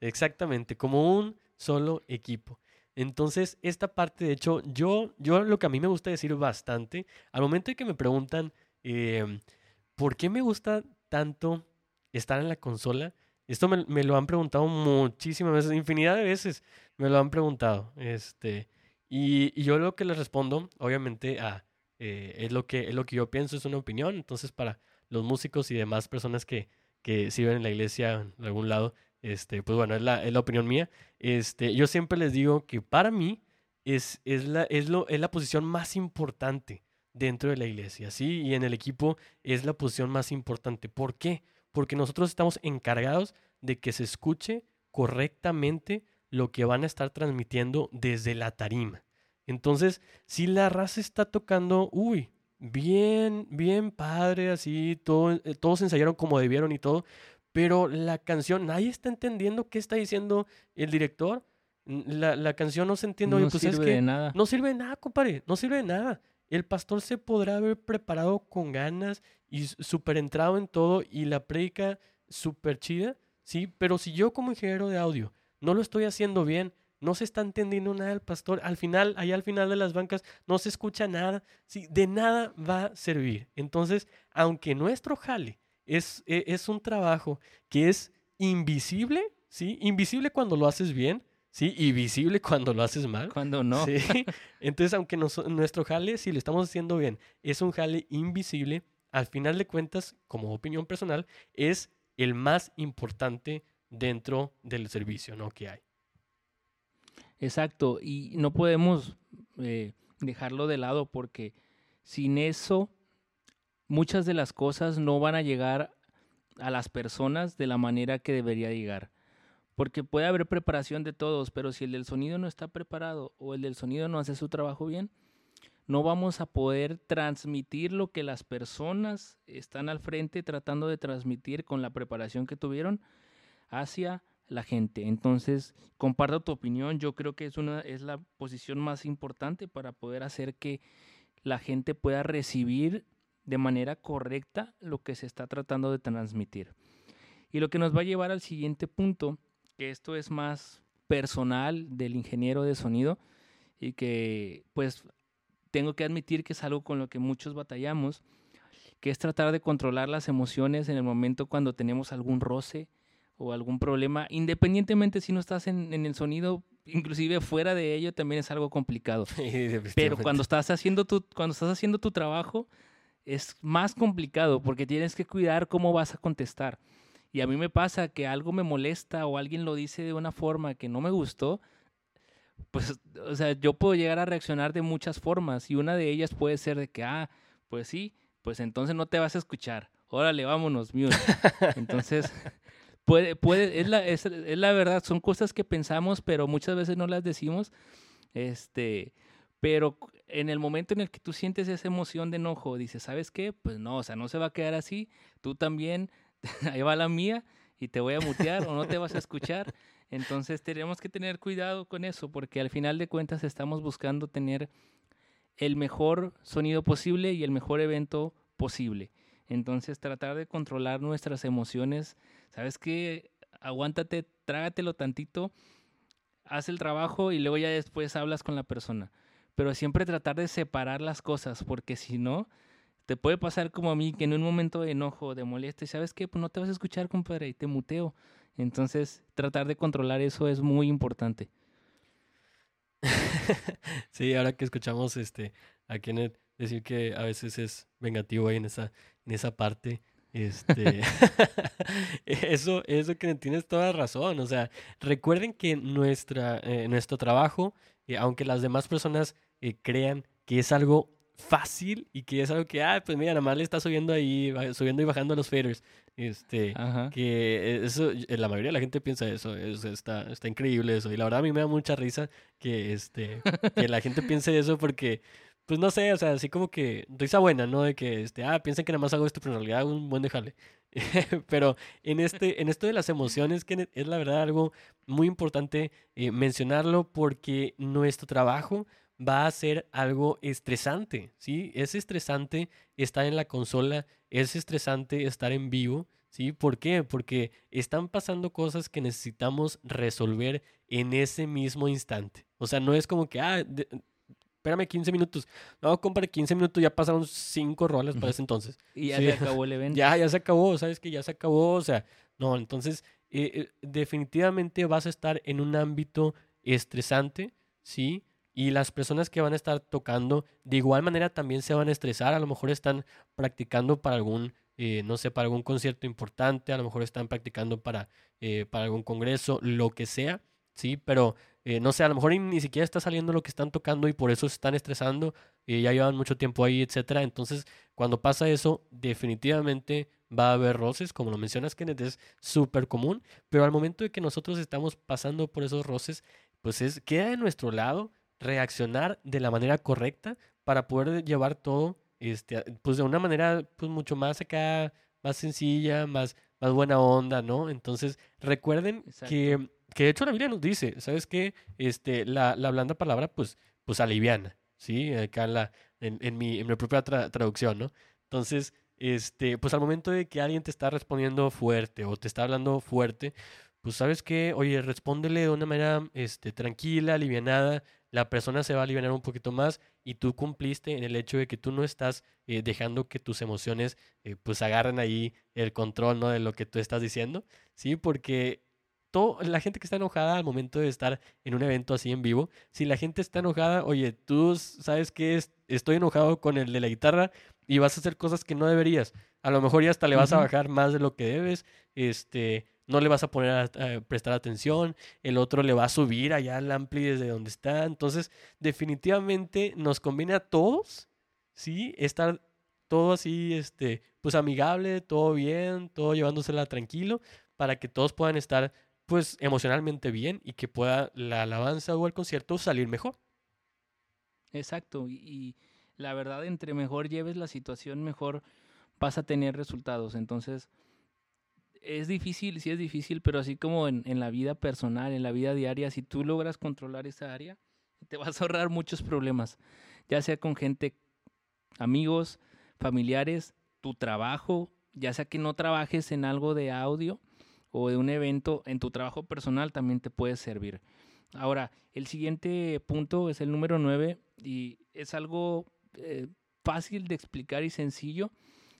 Exactamente, como un solo equipo. Entonces, esta parte, de hecho, yo, yo lo que a mí me gusta decir bastante, al momento de que me preguntan eh, por qué me gusta tanto estar en la consola. Esto me, lo han preguntado muchísimas veces, infinidad de veces me lo han preguntado. Este, y, yo lo que les respondo, obviamente, a, eh, es, lo que, es lo que yo pienso, es una opinión. Entonces, para los músicos y demás personas que, que sirven en la iglesia en algún lado, este, pues bueno, es la, es la opinión mía. Este, yo siempre les digo que para mí es, es, la, es, lo, es la posición más importante dentro de la iglesia, ¿sí? Y en el equipo es la posición más importante. ¿Por qué? Porque nosotros estamos encargados de que se escuche correctamente lo que van a estar transmitiendo desde la tarima. Entonces, si la raza está tocando, uy, bien, bien padre, así, todo, eh, todos ensayaron como debieron y todo, pero la canción, nadie está entendiendo qué está diciendo el director. La, la canción no se entiende. No pues sirve de nada. No sirve de nada, compadre, no sirve de nada. El pastor se podrá haber preparado con ganas y súper entrado en todo y la prédica súper chida, ¿sí? Pero si yo como ingeniero de audio no lo estoy haciendo bien, no se está entendiendo nada el pastor, al final, allá al final de las bancas, no se escucha nada, ¿sí? De nada va a servir. Entonces, aunque nuestro jale es, e, es un trabajo que es invisible, ¿sí? Invisible cuando lo haces bien, ¿sí? Y visible cuando lo haces mal. Cuando no. ¿sí? <laughs> Entonces, aunque nuestro jale, si lo estamos haciendo bien, es un jale invisible, al final de cuentas, como opinión personal, es el más importante dentro del servicio ¿no? que hay. Exacto, y no podemos eh, dejarlo de lado porque sin eso muchas de las cosas no van a llegar a las personas de la manera que debería llegar. Porque puede haber preparación de todos, pero si el del sonido no está preparado o el del sonido no hace su trabajo bien, no vamos a poder transmitir lo que las personas están al frente tratando de transmitir con la preparación que tuvieron hacia la gente. Entonces, comparto tu opinión, yo creo que es una es la posición más importante para poder hacer que la gente pueda recibir de manera correcta lo que se está tratando de transmitir. Y lo que nos va a llevar al siguiente punto, que esto es más personal del ingeniero de sonido y que pues tengo que admitir que es algo con lo que muchos batallamos, que es tratar de controlar las emociones en el momento cuando tenemos algún roce o algún problema, independientemente si no estás en, el sonido, inclusive fuera de ello también es algo complicado. <laughs> Pero cuando estás haciendo tu, cuando estás haciendo tu trabajo es más complicado porque tienes que cuidar cómo vas a contestar. Y a mí me pasa que algo me molesta o alguien lo dice de una forma que no me gustó, pues, o sea, yo puedo llegar a reaccionar de muchas formas y una de ellas puede ser de que, ah, pues sí, pues entonces no te vas a escuchar. Órale, vámonos, mute. <laughs> Entonces, puede, puede, es la, es, es la verdad, son cosas que pensamos, pero muchas veces no las decimos. Este, pero en el momento en el que tú sientes esa emoción de enojo, dices, ¿sabes qué? Pues no, o sea, no se va a quedar así. Tú también, <laughs> ahí va la mía y te voy a mutear o no te vas a escuchar. Entonces tenemos que tener cuidado con eso porque al final de cuentas estamos buscando tener el mejor sonido posible y el mejor evento posible. Entonces tratar de controlar nuestras emociones, ¿sabes qué? Aguántate, trágatelo tantito, haz el trabajo y luego ya después hablas con la persona. Pero siempre tratar de separar las cosas porque si no, te puede pasar como a mí que en un momento de enojo, de molestia, ¿sabes qué? Pues no te vas a escuchar, compadre, y te muteo. Entonces, tratar de controlar eso es muy importante. <laughs> sí, ahora que escuchamos este a Kenneth decir que a veces es vengativo ahí en esa, en esa parte. Este, <laughs> <laughs> eso, eso que tienes toda razón. O sea, recuerden que nuestra, eh, nuestro trabajo, eh, aunque las demás personas eh, crean que es algo fácil y que es algo que, ah, pues mira, nada más le está subiendo ahí, subiendo y bajando los faders. Este, que eso, la mayoría de la gente piensa eso, está, está increíble eso. Y la verdad a mí me da mucha risa que, este, que la gente piense eso porque, pues no sé, o sea, así como que risa buena, ¿no? De que, este, ah, piensen que nada más hago esto, pero en realidad hago un buen dejale. <laughs> pero en, este, en esto de las emociones, que es la verdad algo muy importante eh, mencionarlo porque nuestro trabajo va a ser algo estresante, ¿sí? Es estresante estar en la consola, es estresante estar en vivo, ¿sí? ¿Por qué? Porque están pasando cosas que necesitamos resolver en ese mismo instante. O sea, no es como que, ah, espérame 15 minutos. No, compare 15 minutos, ya pasaron 5 rolas para ese entonces. Y ya se <laughs> acabó el evento. Ya, ya se acabó, sabes que ya se acabó, o sea, no, entonces eh, eh, definitivamente vas a estar en un ámbito estresante, ¿sí? Y las personas que van a estar tocando, de igual manera también se van a estresar. A lo mejor están practicando para algún, eh, no sé, para algún concierto importante, a lo mejor están practicando para, eh, para algún congreso, lo que sea, ¿sí? Pero, eh, no sé, a lo mejor ni, siquiera está saliendo lo que están tocando y por eso se están estresando, ya llevan mucho tiempo ahí, etcétera. Entonces, cuando pasa eso, definitivamente va a haber roces, como lo mencionas, Kenneth, es súper común, pero al momento de que nosotros estamos pasando por esos roces, pues es, queda de nuestro lado reaccionar de la manera correcta para poder llevar todo este, pues de una manera pues mucho más acá, más sencilla, más, más buena onda, ¿no? Entonces, recuerden que, que de hecho la Biblia nos dice, ¿sabes qué? Este, la, la blanda palabra, pues, pues aliviana, ¿sí? Acá en, la, en, en, mi, en mi propia traducción, ¿no? Entonces, este, pues al momento de que alguien te está respondiendo fuerte o te está hablando fuerte, pues sabes que, oye, respóndele de una manera este, tranquila, alivianada, la persona se va a aliviar un poquito más y tú cumpliste en el hecho de que tú no estás eh, dejando que tus emociones eh, pues agarren ahí el control, ¿no? De lo que tú estás diciendo, ¿sí? Porque todo, la gente que está enojada al momento de estar en un evento así en vivo, si la gente está enojada, oye, tú sabes que estoy enojado con el de la guitarra y vas a hacer cosas que no deberías. A lo mejor ya hasta le vas a bajar más de lo que debes, este, no le vas a poner a, prestar atención, el otro le va a subir allá al ampli desde donde está. Entonces, definitivamente nos conviene a todos, ¿sí? Estar todo así, este, pues amigable, todo bien, todo llevándosela tranquilo, para que todos puedan estar, pues, emocionalmente bien y que pueda la alabanza o el concierto salir mejor. Exacto, y la verdad, entre mejor lleves la situación, mejor vas a tener resultados. Entonces, es difícil, sí es difícil, pero así como en, la vida personal, en la vida diaria, si tú logras controlar esa área, te vas a ahorrar muchos problemas, ya sea con gente, amigos, familiares, tu trabajo, ya sea que no trabajes en algo de audio o de un evento, en tu trabajo personal también te puede servir. Ahora, el siguiente punto es el número 9 y es algo eh, fácil de explicar y sencillo,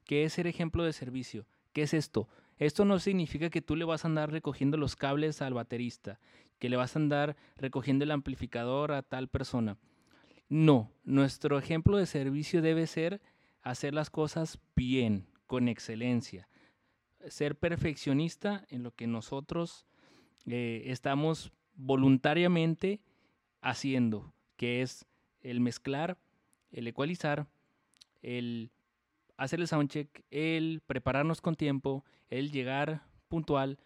que es ser ejemplo de servicio. ¿Qué es esto? Esto no significa que tú le vas a andar recogiendo los cables al baterista, que le vas a andar recogiendo el amplificador a tal persona. No, nuestro ejemplo de servicio debe ser hacer las cosas bien, con excelencia. Ser perfeccionista en lo que nosotros eh, estamos voluntariamente haciendo, que es el mezclar, el ecualizar, el hacer el soundcheck, el prepararnos con tiempo, el llegar puntual,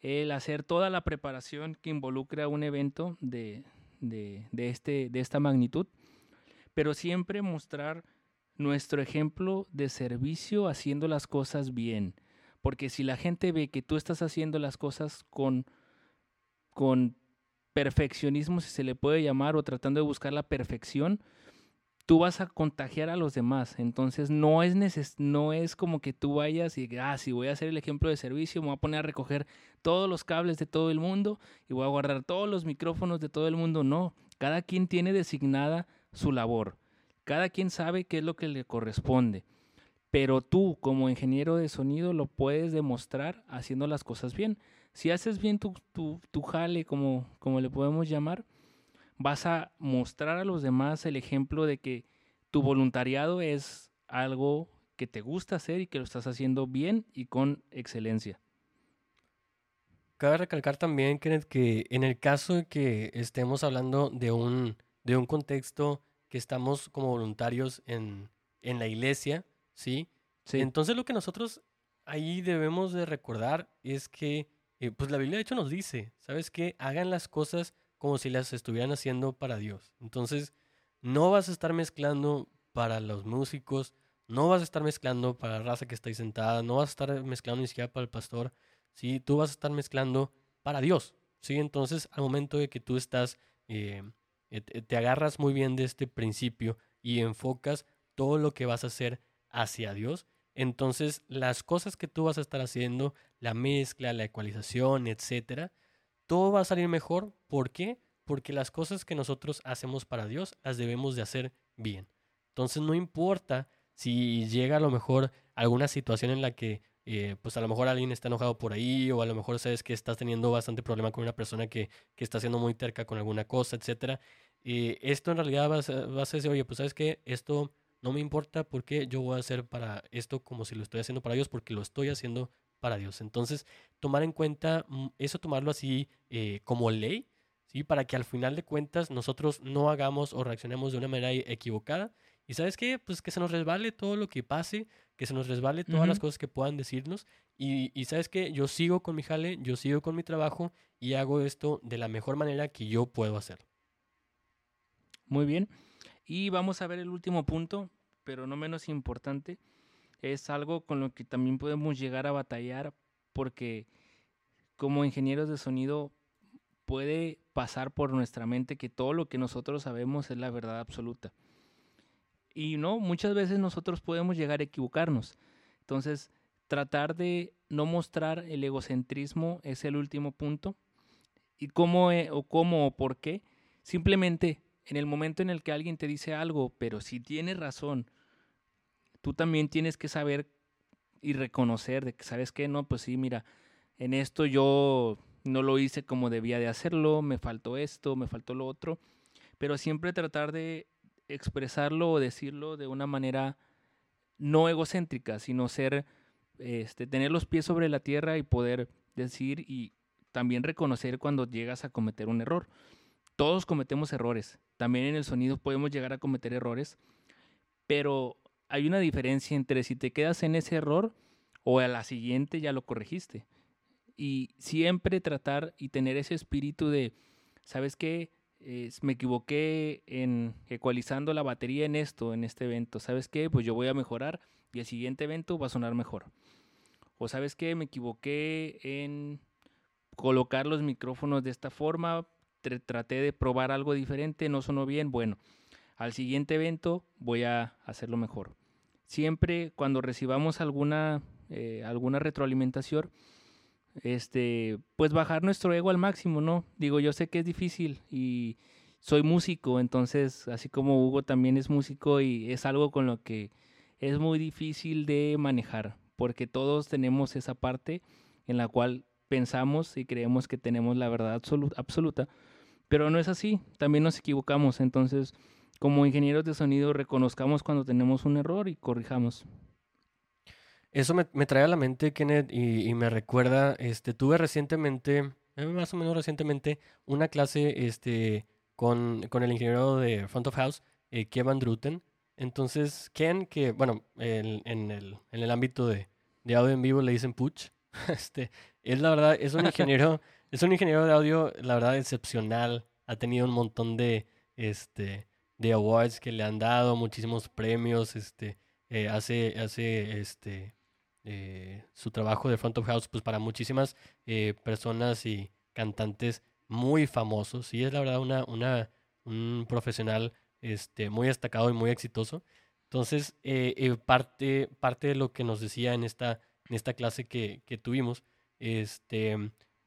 el hacer toda la preparación que involucra un evento de, de, este, de esta magnitud, pero siempre mostrar nuestro ejemplo de servicio haciendo las cosas bien. Porque si la gente ve que tú estás haciendo las cosas con, con perfeccionismo, si se le puede llamar, o tratando de buscar la perfección, tú vas a contagiar a los demás. Entonces no es, neces no es como que tú vayas y, ah, si voy a hacer el ejemplo de servicio, me voy a poner a recoger todos los cables de todo el mundo y voy a guardar todos los micrófonos de todo el mundo. No, cada quien tiene designada su labor. Cada quien sabe qué es lo que le corresponde. Pero tú, como ingeniero de sonido, lo puedes demostrar haciendo las cosas bien. Si haces bien tu, tu, tu jale, como, como le podemos llamar, vas a mostrar a los demás el ejemplo de que tu voluntariado es algo que te gusta hacer y que lo estás haciendo bien y con excelencia. Cabe recalcar también, Kenneth, que en el caso de que estemos hablando de un, de un contexto que estamos como voluntarios en, en la iglesia, ¿sí? ¿sí? Entonces lo que nosotros ahí debemos de recordar es que, eh, pues la Biblia de hecho nos dice, ¿sabes qué? Hagan las cosas como si las estuvieran haciendo para Dios. Entonces, no vas a estar mezclando para los músicos, no vas a estar mezclando para la raza que está ahí sentada, no vas a estar mezclando ni siquiera para el pastor, ¿sí? Tú vas a estar mezclando para Dios, ¿sí? Entonces, al momento de que tú estás, eh, eh, te agarras muy bien de este principio y enfocas todo lo que vas a hacer hacia Dios, entonces las cosas que tú vas a estar haciendo, la mezcla, la ecualización, etcétera, todo va a salir mejor. ¿Por qué? Porque las cosas que nosotros hacemos para Dios las debemos de hacer bien. Entonces no importa si llega a lo mejor alguna situación en la que eh, pues a lo mejor alguien está enojado por ahí o a lo mejor sabes que estás teniendo bastante problema con una persona que, que está siendo muy terca con alguna cosa, etcétera. Eh, esto en realidad vas a, vas a oye, pues sabes que esto no me importa porque yo voy a hacer para esto como si lo estoy haciendo para Dios porque lo estoy haciendo para Dios. Entonces, tomar en cuenta mm, eso, tomarlo así eh, como ley, ¿sí? Para que al final de cuentas nosotros no hagamos o reaccionemos de una manera e-, equivocada. Y sabes qué, pues que se nos resbale todo lo que pase, que se nos resbale todas las cosas que puedan decirnos. Y, y sabes qué, yo sigo con mi jale, yo sigo con mi trabajo y hago esto de la mejor manera que yo puedo hacerlo. Muy bien. Y vamos a ver el último punto, pero no menos importante, es algo con lo que también podemos llegar a batallar porque como ingenieros de sonido puede pasar por nuestra mente que todo lo que nosotros sabemos es la verdad absoluta. Y no, muchas veces nosotros podemos llegar a equivocarnos, Entonces, tratar de no mostrar el egocentrismo es el último punto. ¿Y cómo eh, o cómo o por qué? Simplemente en el momento en el que alguien te dice algo, pero si tiene razón, tú también tienes que saber y reconocer de que, ¿sabes qué? No, pues sí, mira, en esto yo no lo hice como debía de hacerlo, me faltó esto, me faltó lo otro, pero siempre tratar de expresarlo o decirlo de una manera no egocéntrica, sino ser, este, tener los pies sobre la tierra y poder decir y también reconocer cuando llegas a cometer un error. Todos cometemos errores, también en el sonido podemos llegar a cometer errores, pero hay una diferencia entre si te quedas en ese error o a la siguiente ya lo corregiste. Y siempre tratar y tener ese espíritu de, ¿sabes qué? me equivoqué en ecualizando la batería en esto, en este evento. ¿Sabes qué? Pues yo voy a mejorar y el siguiente evento va a sonar mejor. O sabes qué? Me equivoqué en colocar los micrófonos de esta forma. traté de probar algo diferente, no sonó bien. Bueno, al siguiente evento voy a hacerlo mejor. Siempre cuando recibamos alguna, eh, alguna retroalimentación, este, pues bajar nuestro ego al máximo, ¿no? Digo, yo sé que es difícil y soy músico, entonces, así como Hugo también es músico y es algo con lo que es muy difícil de manejar, porque todos tenemos esa parte en la cual pensamos y creemos que tenemos la verdad absoluta, pero no es así, también nos equivocamos, entonces, como ingenieros de sonido, reconozcamos cuando tenemos un error y corrijamos. Eso me, trae a la mente, Kenneth, y, me recuerda, este, tuve recientemente, eh, más o menos recientemente, una clase este, con, con el ingeniero de Front of House, eh, Kevin Druten. Entonces, Ken, que, bueno, en, el, en el ámbito de, de audio en vivo le dicen Puch, <laughs> este, es la verdad, es un <laughs> ingeniero, es un ingeniero de audio, la verdad, excepcional. Ha tenido un montón de, este, de awards que le han dado, muchísimos premios, este, eh, hace, hace, este, eh, su trabajo de front of house pues para muchísimas eh, personas y cantantes muy famosos. Y es la verdad una, una, un profesional este, muy destacado y muy exitoso. Entonces, parte, parte de lo que nos decía en esta, en esta clase que, que tuvimos, este,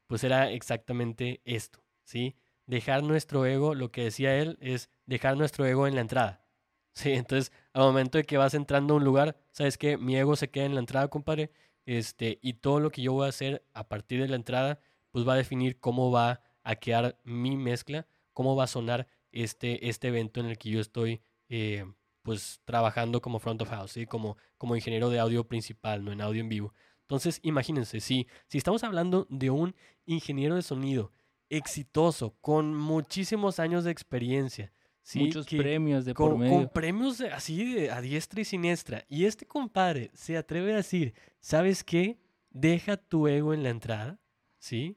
pues era exactamente esto, ¿sí? Dejar nuestro ego, lo que decía él, es dejar nuestro ego en la entrada. <laughs> Sí, entonces al momento de que vas entrando a un lugar, sabes que mi ego se queda en la entrada, compadre, este, y todo lo que yo voy a hacer a partir de la entrada, pues va a definir cómo va a quedar mi mezcla, cómo va a sonar este, este evento en el que yo estoy, eh, pues trabajando como front of house, ¿sí? como, como ingeniero de audio principal, no en audio en vivo. Entonces, imagínense, si, si estamos hablando de un ingeniero de sonido exitoso, con muchísimos años de experiencia, Muchos premios de con, por medio. Con premios así a diestra y siniestra. Y este compadre se atreve a decir, ¿sabes qué? Deja tu ego en la entrada, ¿sí?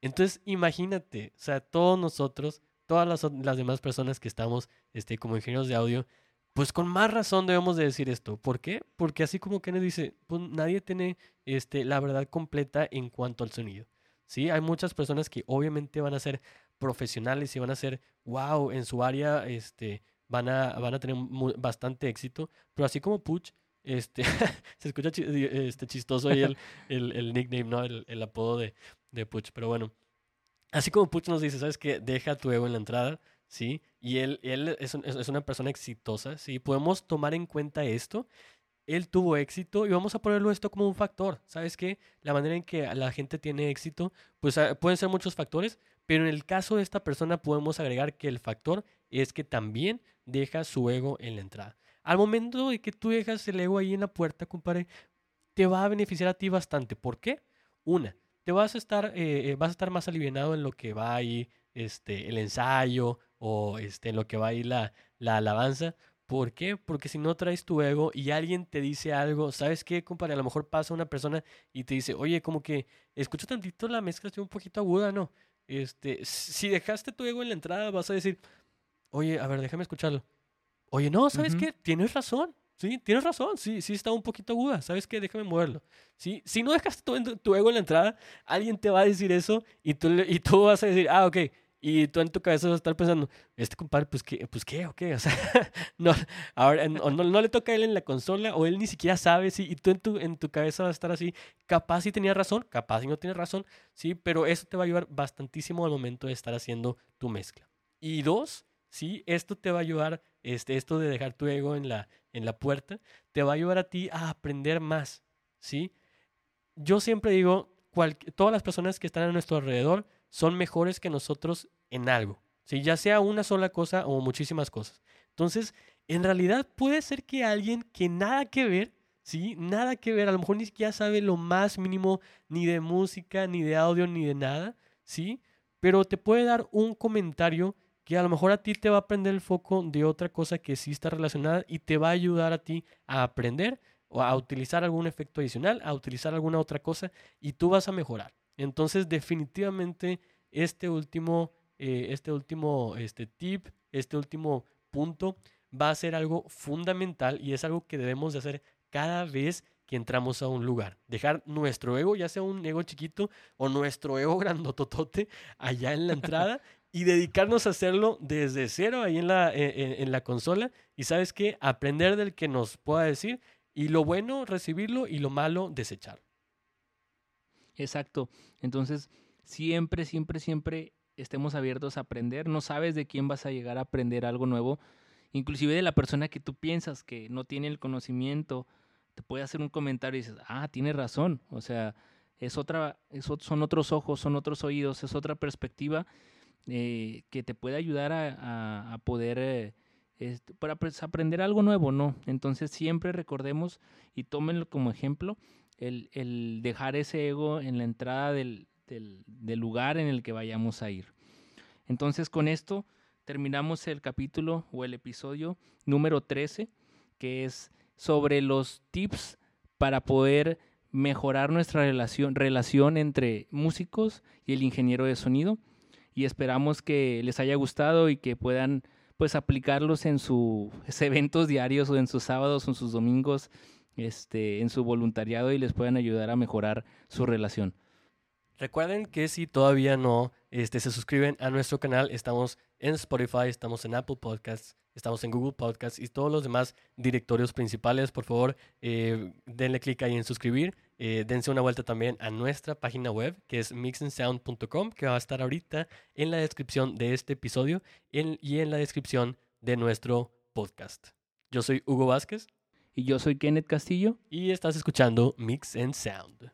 Entonces, imagínate, o sea, todos nosotros, todas las, las demás personas que estamos este, como ingenieros de audio, pues con más razón debemos de decir esto. ¿Por qué? Porque así como Kenneth dice, pues nadie tiene este, la verdad completa en cuanto al sonido. ¿Sí? Hay muchas personas que obviamente van a ser profesionales y van a ser, wow, en su área este, van, a, van a tener bastante éxito, pero así como Puch, este, <laughs> se escucha este, chistoso ahí el, <laughs> el, nickname, ¿no? El, apodo de, de Puch, pero bueno. Así como Puch nos dice, ¿sabes qué? Deja tu ego en la entrada, ¿sí? Y él, él es, es, una persona exitosa, ¿sí? Podemos tomar en cuenta esto. Él tuvo éxito y vamos a ponerlo esto como un factor. ¿Sabes qué? La manera en que la gente tiene éxito, pues ah, pueden ser muchos factores, pero en el caso de esta persona podemos agregar que el factor es que también deja su ego en la entrada. Al momento de que tú dejas el ego ahí en la puerta, compadre, te va a beneficiar a ti bastante. ¿Por qué? Una, te vas a estar, eh, eh, vas a estar más aliviado en lo que va ahí este, el ensayo o este, en lo que va ahí la, la alabanza. ¿Por qué? Porque si no traes tu ego y alguien te dice algo, ¿sabes qué, compadre? A lo mejor pasa una persona y te dice, oye, como que escucho tantito la mezcla, estoy un poquito aguda, ¿no? Este, si dejaste tu ego en la entrada, vas a decir, oye, a ver, déjame escucharlo. Oye, no, ¿sabes qué? Tienes razón. Sí, tienes razón. Sí, sí está un poquito aguda. ¿Sabes qué? Déjame moverlo. ¿Sí? Si no dejaste tu, tu, ego en la entrada, alguien te va a decir eso y tú, y tú vas a decir, ah, ok, Y tú en tu cabeza vas a estar pensando, este compadre, pues qué, pues qué, o qué, o sea, <laughs> no, ahora, no, no, le toca a él en la consola, o él ni siquiera sabe, sí, y tú en tu, en tu cabeza vas a estar así, capaz si tenía razón, capaz si no tiene razón, sí, pero eso te va a ayudar bastantísimo al momento de estar haciendo tu mezcla. Y dos, sí, esto te va a ayudar, este, esto de dejar tu ego en la, en la puerta, te va a ayudar a ti a aprender más, sí. Yo siempre digo, todas las personas que están a nuestro alrededor, son mejores que nosotros en algo, ¿sí? ya sea una sola cosa o muchísimas cosas. Entonces, en realidad puede ser que alguien que nada que ver, ¿sí? Nada que ver, a lo mejor ni siquiera sabe lo más mínimo ni de música, ni de audio, ni de nada, ¿sí? Pero te puede dar un comentario que a lo mejor a ti te va a prender el foco de otra cosa que sí está relacionada y te va a ayudar a ti a aprender o a utilizar algún efecto adicional, a utilizar alguna otra cosa y tú vas a mejorar. Entonces, definitivamente, este último, eh, este último este tip, este último punto, va a ser algo fundamental y es algo que debemos de hacer cada vez que entramos a un lugar. Dejar nuestro ego, ya sea un ego chiquito o nuestro ego <laughs> grandototote allá en la entrada <laughs> y dedicarnos a hacerlo desde cero ahí en la, en, en la consola. Y sabes qué, aprender del que nos pueda decir y lo bueno recibirlo y lo malo desecharlo. Exacto. Entonces, siempre, siempre, siempre estemos abiertos a aprender. No sabes de quién vas a llegar a aprender algo nuevo. Inclusive de la persona que tú piensas que no tiene el conocimiento, te puede hacer un comentario y dices, ah, tiene razón. O sea, es otra, son otros ojos, son otros oídos, es otra perspectiva eh, que te puede ayudar a, poder eh, para pues, aprender algo nuevo, ¿no? Entonces siempre recordemos y tómenlo como ejemplo el, dejar ese ego en la entrada del, lugar en el que vayamos a ir. Entonces con esto terminamos el capítulo o el episodio número 13, que es sobre los tips para poder mejorar nuestra relación, relación entre músicos y el ingeniero de sonido. Y esperamos que les haya gustado y que puedan pues aplicarlos en sus eventos diarios o en sus sábados o en sus domingos este, en su voluntariado y les puedan ayudar a mejorar su relación. Recuerden que si todavía no este, se suscriben a nuestro canal, estamos en Spotify, estamos en Apple Podcasts, estamos en Google Podcasts y todos los demás directorios principales. Por favor, eh, denle clic ahí en suscribir. Eh, dense una vuelta también a nuestra página web que es mixandsound.com, que va a estar ahorita en la descripción de este episodio y en la descripción de nuestro podcast. Yo soy Hugo Vázquez. Y yo soy Kenneth Castillo. Y estás escuchando Mix and Sound.